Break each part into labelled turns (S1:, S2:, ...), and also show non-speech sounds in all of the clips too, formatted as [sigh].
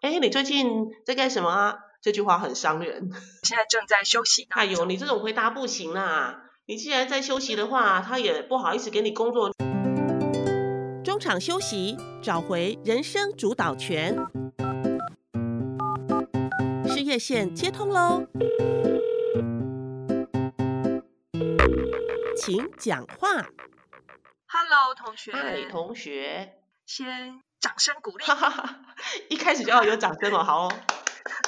S1: 哎，你最近在干什么啊？这句话很伤人。[laughs]
S2: 现在正在休息。
S1: 哎呦，你这种回答不行啦！你既然在休息的话，他也不好意思给你工作。中场休息，找回人生主导权。事业线接通喽，请讲话。
S2: Hello，同学。
S1: 嗨，同学。
S2: 先掌声鼓励。[laughs]
S1: 一开始就要有掌声哦，好哦。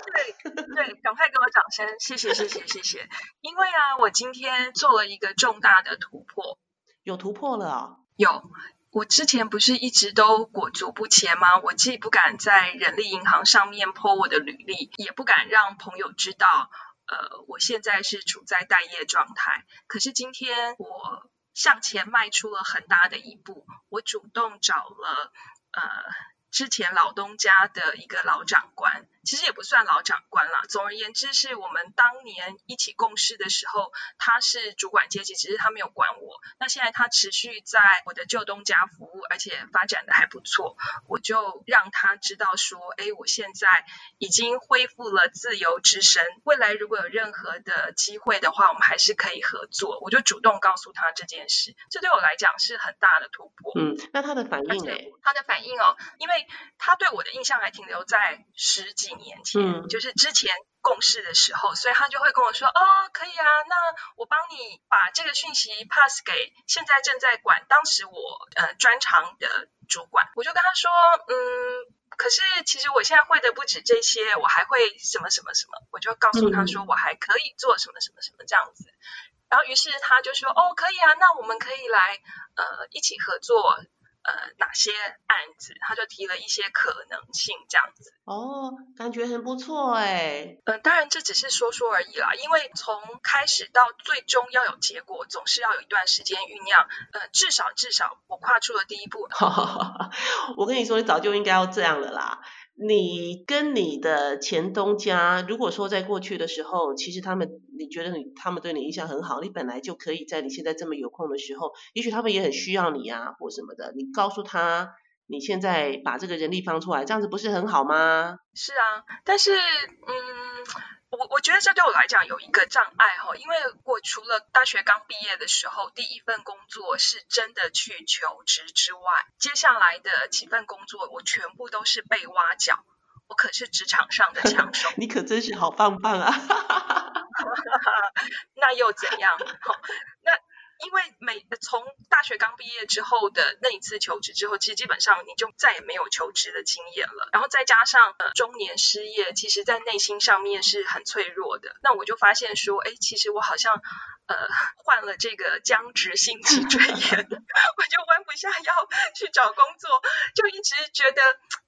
S2: 对对，赶快给我掌声，谢谢谢谢谢谢。因为啊，我今天做了一个重大的突破。
S1: 有突破了？
S2: 有。我之前不是一直都裹足不前吗？我既不敢在人力银行上面 po 我的履历，也不敢让朋友知道，呃，我现在是处在待业状态。可是今天我向前迈出了很大的一步，我主动找了呃。之前老东家的一个老长官，不算老长官了。总而言之，是我们当年一起共事的时候，他是主管阶级，只是他没有管我。那现在他持续在我的旧东家服务，而且发展的还不错，我就让他知道说，哎，我现在已经恢复了自由之身。未来如果有任何的机会的话，我们还是可以合作。我就主动告诉他这件事，这对我来讲是很大的突破。
S1: 嗯，那他的反应呢？
S2: 他的反应哦，因为。他对我的印象还停留在十几年前，就是之前共事的时候，所以他就会跟我说：“哦，可以啊，那我帮你把这个讯息 pass 给现在正在管当时我呃专长的主管。”我就跟他说：“嗯，可是其实我现在会的不止这些，我还会什么什么什么。”我就告诉他说：“我还可以做什么什么什么这样子。”然后于是他就说：“哦，可以啊，那我们可以来呃一起合作。”呃，哪些案子，他就提了一些可能性，这样子。
S1: 哦，感觉很不错哎。
S2: 嗯，当然这只是说说而已啦，因为从开始到最终要有结果，总是要有一段时间酝酿。呃，至少至少我跨出了第一步。[laughs]
S1: 我跟你说，你早就应该要这样了啦。你跟你的前东家，如果说在过去的时候，其实他们你觉得你他们对你印象很好，你本来就可以在你现在这么有空的时候，也许他们也很需要你啊，或什么的，你告诉他你现在把这个人力放出来，这样子不是很好吗？
S2: 是啊，但是嗯。我我觉得这对我来讲有一个障碍哈，因为我除了大学刚毕业的时候第一份工作是真的去求职之外，接下来的几份工作我全部都是被挖角，我可是职场上的 [laughs] 抢手。
S1: 你可真是好棒棒啊！[laughs]
S2: 那又怎样？[laughs] 那。因为每从大学刚毕业之后的那一次求职之后，其实基本上你就再也没有求职的经验了。然后再加上呃中年失业，其实在内心上面是很脆弱的。那我就发现说，哎，其实我好像呃患了这个僵直性脊椎炎，[laughs] 我就弯不下腰去找工作，就一直觉得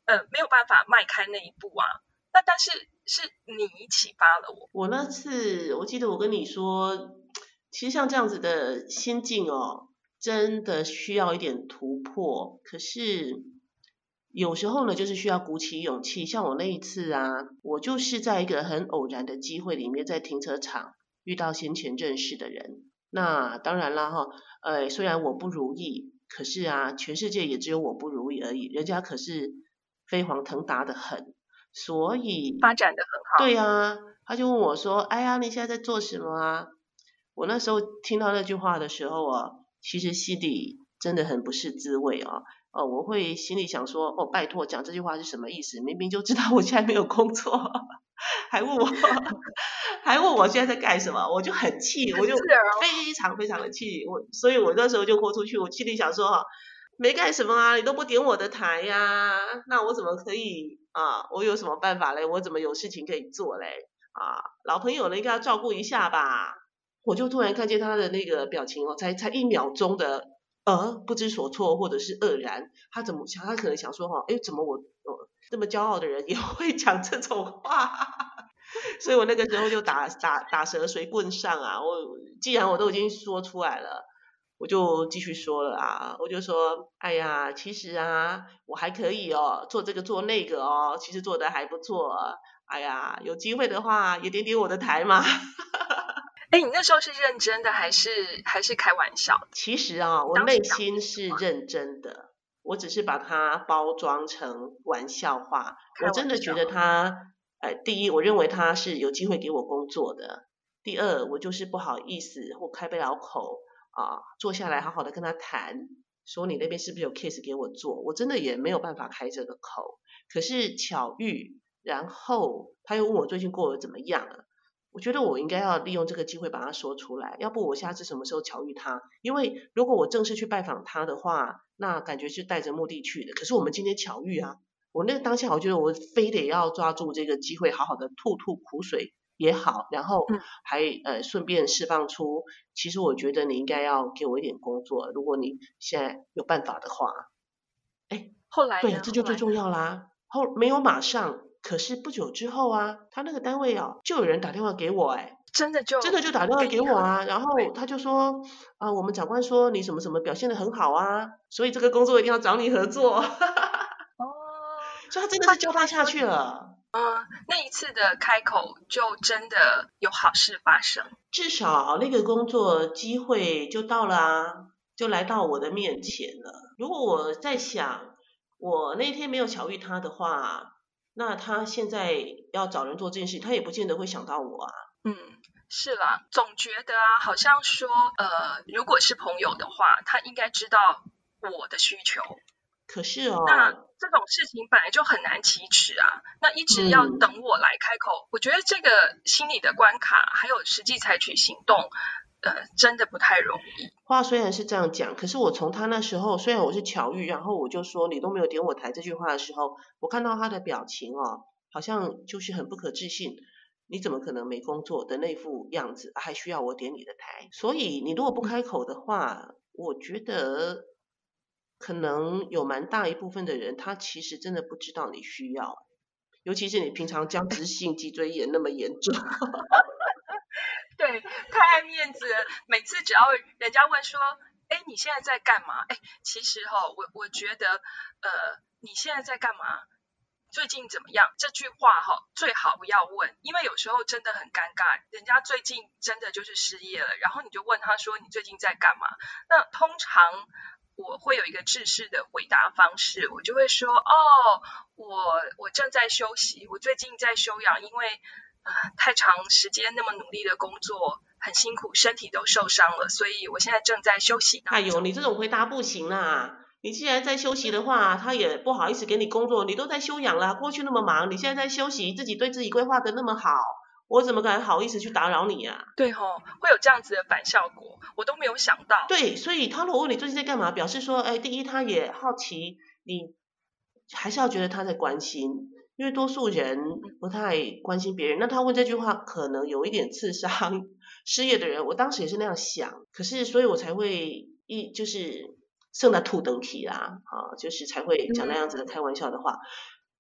S2: 呃没有办法迈开那一步啊。那但是是你启发了我。
S1: 我那次我记得我跟你说。其实像这样子的心境哦，真的需要一点突破。可是有时候呢，就是需要鼓起勇气。像我那一次啊，我就是在一个很偶然的机会里面，在停车场遇到先前认识的人。那当然啦哈，呃，虽然我不如意，可是啊，全世界也只有我不如意而已。人家可是飞黄腾达的很，所以
S2: 发展的很好。
S1: 对啊，他就问我说：“哎呀，你现在在做什么啊？”我那时候听到那句话的时候啊，其实心里真的很不是滋味啊。哦，我会心里想说，哦，拜托，讲这句话是什么意思？明明就知道我现在没有工作，[laughs] 还问我，[laughs] 还问我现在在干什么？我就很气，我就非常非常的气。我，所以我那时候就豁出去，我心里想说，哈没干什么啊，你都不点我的台呀，那我怎么可以啊？我有什么办法嘞？我怎么有事情可以做嘞？啊，老朋友了，应该要照顾一下吧。我就突然看见他的那个表情哦，才才一秒钟的呃不知所措或者是愕然，他怎么想？他可能想说哈，哎，怎么我我这么骄傲的人也 [laughs] 会讲这种话？[laughs] 所以我那个时候就打打打蛇随棍上啊！我既然我都已经说出来了，我就继续说了啊！我就说，哎呀，其实啊，我还可以哦，做这个做那个哦，其实做的还不错。哎呀，有机会的话也点点我的台嘛。
S2: 哎，你那时候是认真的还是还是开玩笑？
S1: 其实啊，我内心是认真的，我只是把它包装成玩笑话。
S2: 开
S1: 我真的觉得他，呃，第一，我认为他是有机会给我工作的；第二，我就是不好意思或开不了口啊，坐下来好好的跟他谈，说你那边是不是有 case 给我做，我真的也没有办法开这个口。可是巧遇，然后他又问我最近过得怎么样啊？我觉得我应该要利用这个机会把它说出来，要不我下次什么时候巧遇他？因为如果我正式去拜访他的话，那感觉是带着目的去的。可是我们今天巧遇啊，我那个当下我觉得我非得要抓住这个机会，好好的吐吐苦水也好，然后
S2: 嗯
S1: 还呃顺便释放出，其实我觉得你应该要给我一点工作，如果你现在有办法的话。哎，
S2: 后来对
S1: 这就最重要啦。后没有马上，可是不久之后啊，他那个单位啊，就有人打电话给我，哎，
S2: 真的就
S1: 真的就打电话
S2: 给
S1: 我啊，然后他就说啊、我们长官说你什么什么表现的很好啊，所以这个工作一定要找你合作，[laughs]
S2: 哦，
S1: 所以他真的是交代下去了。
S2: 嗯，那一次的开口就真的有好事发生。
S1: 至少那个工作机会就到了啊，就来到我的面前了。如果我在想，我那天没有巧遇他的话，那他现在要找人做这件事，他也不见得会想到我啊。
S2: 嗯，是啦，总觉得啊，好像说，呃，如果是朋友的话，他应该知道我的需求。
S1: 可是哦，
S2: 那这种事情本来就很难启齿啊，那一直要
S1: 嗯
S2: 等我来开口，我觉得这个心理的关卡，还有实际采取行动，呃，真的不太容易。
S1: 话虽然是这样讲，可是我从他那时候，虽然我是巧遇，然后我就说你都没有点我台这句话的时候，我看到他的表情哦，好像就是很不可置信。你怎么可能没工作的那副样子，还需要我点你的台？所以你如果不开口的话，我觉得可能有蛮大一部分的人，他其实真的不知道你需要，尤其是你平常僵直性脊椎炎那么严重。[laughs]
S2: 对，太爱面子了。每次只要人家问说，哎，你现在在干嘛？哎，其实哈、我我觉得，呃，你现在在干嘛？最近怎么样？这句话哈、最好不要问，因为有时候真的很尴尬。人家最近真的就是失业了，然后你就问他说你最近在干嘛？那通常我会有一个制式的回答方式，我就会说哦，我我正在休息，我最近在休养，因为太长时间那么努力的工作很辛苦，身体都受伤了，所以我现在正在休息当
S1: 哎呦，你这种回答不行啦！你既然在休息的话，他也不好意思给你工作，你都在休养啦，过去那么忙，你现在在休息，自己对自己规划的那么好，我怎么敢好意思去打扰你啊？
S2: 对吼、会有这样子的反效果，我都没有想到。
S1: 对，所以他如果问你最近在干嘛，表示说，哎，第一他也好奇，你还是要觉得他在关心，因为多数人不太关心别人，那他问这句话可能有一点刺伤失业的人，我当时也是那样想，可是所以我才会一就是剩的吐等体啦，啊，就是才会讲那样子的开玩笑的话。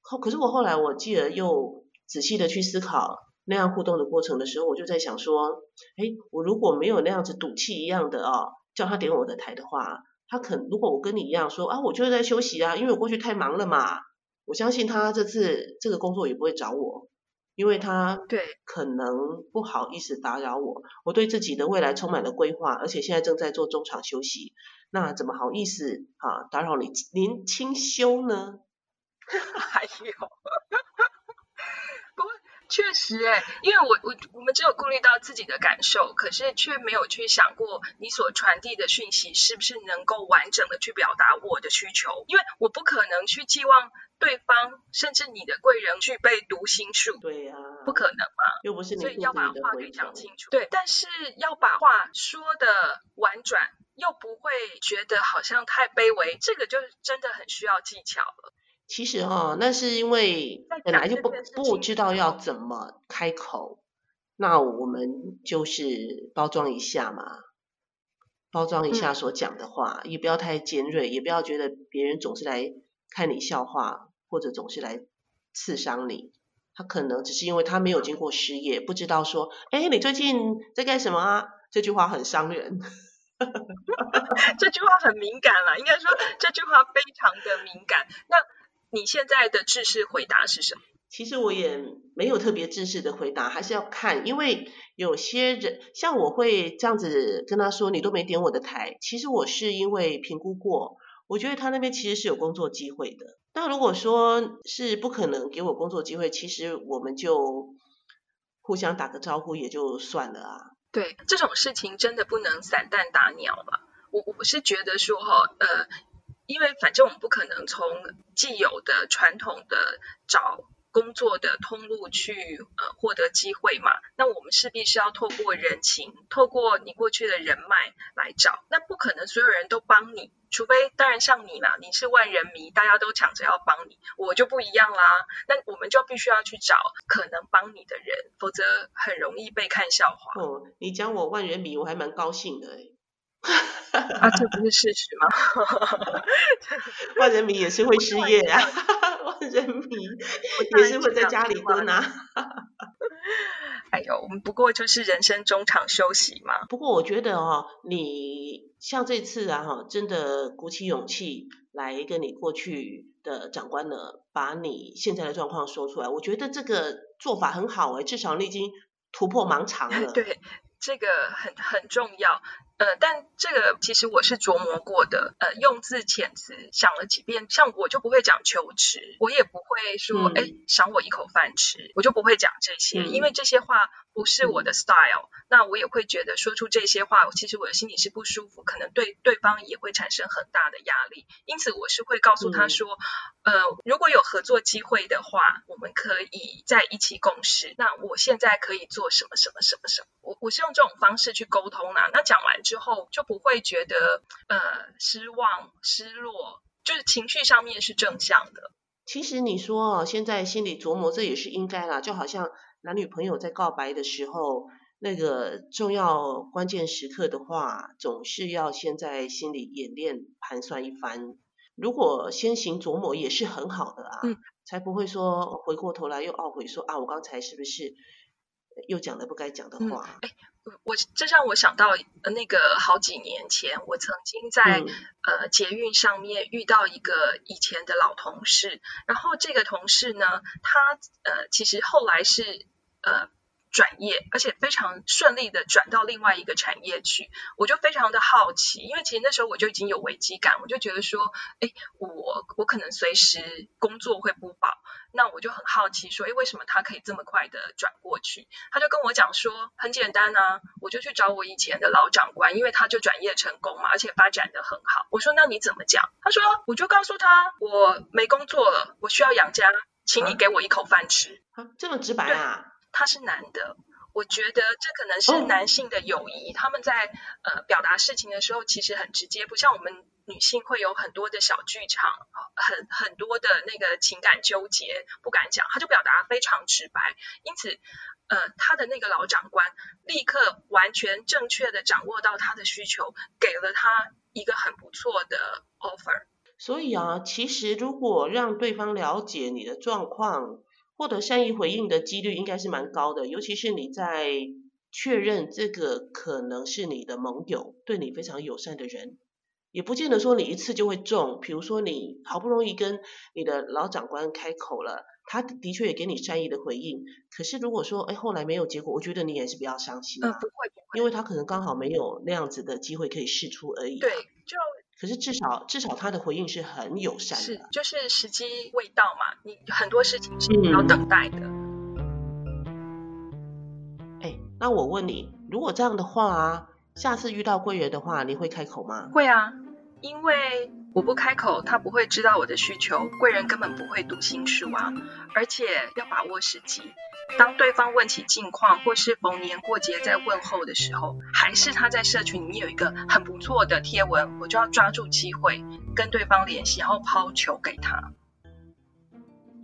S1: 后可是我后来我继而又仔细的去思考那样互动的过程的时候，我就在想说，哎，我如果没有那样子赌气一样的哦，叫他点我的台的话，他肯如果我跟你一样说啊，我就是在休息啊，因为我过去太忙了嘛，我相信他这次这个工作也不会找我，因为他
S2: 对，
S1: 可能不好意思打扰我，我对自己的未来充满了规划，而且现在正在做中场休息，那怎么好意思啊打扰你您清修呢？[laughs]
S2: 还有，不过确实哎，因为我我我们只有顾虑到自己的感受，可是却没有去想过你所传递的讯息是不是能够完整的去表达我的需求，因为我不可能去寄望对方甚至你的贵人具备读心术，
S1: 对呀、
S2: 不可能嘛。
S1: 又不是你
S2: 所以要把话。给讲清楚。对，但是要把话说的婉转，又不会觉得好像太卑微，这个就真的很需要技巧了。
S1: 其实哈、那是因为本来就不不知道要怎么开口，那我们就是包装一下嘛，包装一下
S2: 嗯
S1: 所讲的话，也不要太尖锐，也不要觉得别人总是来看你笑话，或者总是来刺伤你。他可能只是因为他没有经过失业，不知道说，哎，你最近在干什么啊？这句话很伤人。[laughs]
S2: 这句话很敏感了，应该说这句话非常的敏感。那你现在的制式回答是什么？
S1: 其实我也没有特别正式的回答，还是要看，因为有些人像我会这样子跟他说，你都没点我的台。其实我是因为评估过，我觉得他那边其实是有工作机会的。那如果说是不可能给我工作机会，其实我们就互相打个招呼也就算了啊。
S2: 对，这种事情真的不能散弹打鸟嘛。我我是觉得说哈，呃，因为反正我们不可能从既有的传统的找。工作的通路去呃获得机会嘛，那我们势必是要透过人情，透过你过去的人脉来找，那不可能所有人都帮你，除非当然像你啦，你是万人迷，大家都抢着要帮你，我就不一样啦，那我们就必须要去找可能帮你的人，否则很容易被看笑话。
S1: 哦，你讲我万人迷，我还蛮高兴的哎。
S2: 啊，这不是事实吗？[laughs]
S1: 万人迷也是会失业啊，万人民 [laughs] 也是会在家里蹲啊。
S2: 哎呦，我们不过就是人生中场休息嘛。
S1: 不过我觉得哦，你像这次啊哈，真的鼓起勇气来跟你过去的长官呢，把你现在的状况说出来，我觉得这个做法很好哎，至少你已经突破盲肠了。[laughs]
S2: 对，这个很很重要。呃，但这个其实我是琢磨过的，呃，用字遣词想了几遍，像我就不会讲求职，我也不会说，哎，赏我一口饭吃，我就不会讲这些，因为这些话不是我的 style，那我也会觉得说出这些话，其实我的心里是不舒服，可能对对方也会产生很大的压力，因此我是会告诉他说，呃，如果有合作机会的话，我们可以在一起共事，那我现在可以做什么什么什么什么，我我是用这种方式去沟通啊，那讲完。之后就不会觉得呃失望、失落，就是情绪上面是正向的。
S1: 其实你说现在心里琢磨，这也是应该啦。就好像男女朋友在告白的时候，那个重要关键时刻的话，总是要先在心里演练、盘算一番。如果先行琢磨也是很好的啊，才不会说回过头来又懊悔说啊，我刚才是不是又讲了不该讲的话？
S2: 我这让我想到那个好几年前，我曾经在呃捷运上面遇到一个以前的老同事，然后这个同事呢，他呃其实后来是呃。转业，而且非常顺利的转到另外一个产业去，我就非常的好奇，因为其实那时候我就已经有危机感，我就觉得说，哎，我我可能随时工作会不保，那我就很好奇说，哎，为什么他可以这么快的转过去？他就跟我讲说，很简单啊，我就去找我以前的老长官，因为他就转业成功嘛，而且发展的很好。我说那你怎么讲？他说我就告诉他，我没工作了，我需要养家，请你给我一口饭吃。
S1: 啊，这么直白啊？
S2: 他是男的，我觉得这可能是男性的友谊。他们在呃表达事情的时候，其实很直接，不像我们女性会有很多的小剧场，很很多的那个情感纠结不敢讲，他就表达非常直白。因此，呃，他的那个老长官立刻完全正确的掌握到他的需求，给了他一个很不错的 offer。
S1: 所以啊，其实如果让对方了解你的状况，获得善意回应的几率应该是蛮高的，尤其是你在确认这个可能是你的盟友，对你非常友善的人，也不见得说你一次就会中。比如说你好不容易跟你的老长官开口了，他的确也给你善意的回应，可是如果说哎后来没有结果，我觉得你也是比较伤心。
S2: 嗯，不会
S1: 因为他可能刚好没有那样子的机会可以试出而已。
S2: 对，就。
S1: 可是至少至少他的回应是很友善的，
S2: 是就是时机未到嘛，你很多事情是要等待的。
S1: 哎，那我问你，如果这样的话啊，下次遇到贵人的话，你会开口吗？
S2: 会啊，因为我不开口，他不会知道我的需求，贵人根本不会读心术啊，而且要把握时机。当对方问起近况，或是逢年过节在问候的时候，还是他在社群里面有一个很不错的贴文，我就要抓住机会跟对方联系，然后抛球给他。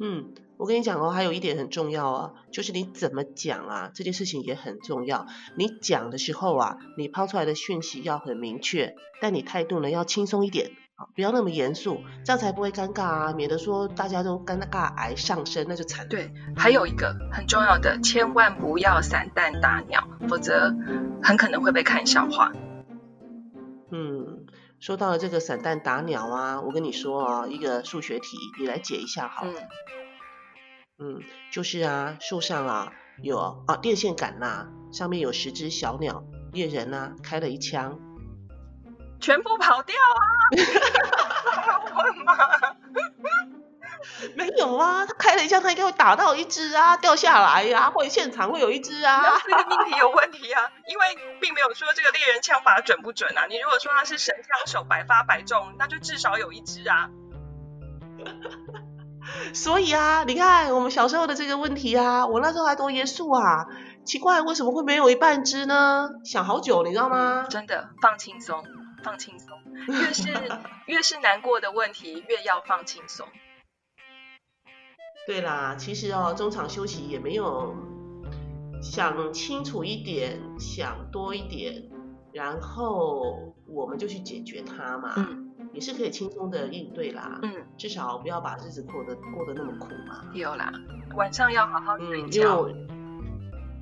S1: 嗯，我跟你讲哦，还有一点很重要啊，就是你怎么讲啊，这件事情也很重要。你讲的时候啊，你抛出来的讯息要很明确，但你态度呢要轻松一点。不要那么严肃，这样才不会尴尬啊，免得说大家都尴尬癌上升，那就惨了。
S2: 对，还有一个很重要的，千万不要散弹打鸟，否则很可能会被看笑话。
S1: 嗯，说到了这个散弹打鸟啊，我跟你说啊，一个数学题，你来解一下好。嗯。嗯，就是啊，树上啊有啊电线杆呐，上面有十只小鸟，猎人呢开了一枪。
S2: 全部跑掉啊！吗？[laughs]
S1: 没有啊，他开了一枪，他应该会打到一只啊，掉下来呀、或者现场会有一只啊。
S2: 这个命题有问题啊，因为并没有说这个猎人枪法准不准啊。你如果说他是神枪手，百发百中，那就至少有一只啊。[laughs]
S1: 所以啊，你看我们小时候的这个问题啊，我那时候还多严肃啊，奇怪为什么会没有一半只呢？想好久，你知道吗？
S2: 真的放轻松，放轻松，越是 [laughs] 越是难过的问题，越要放轻松。
S1: 对啦，其实哦，中场休息也没有想清楚一点，想多一点，然后我们就去解决它嘛，
S2: 嗯
S1: 也是可以轻松的应对啦。
S2: 嗯，
S1: 至少不要把日子过得过得那么苦嘛。
S2: 有啦，晚上要好好睡
S1: 嗯，因为
S2: 觉。
S1: 我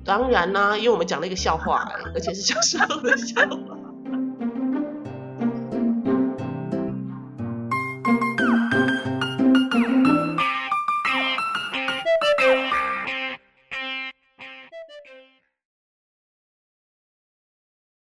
S1: 当然啦、因为我们讲了一个笑话、而且是小时候的笑话。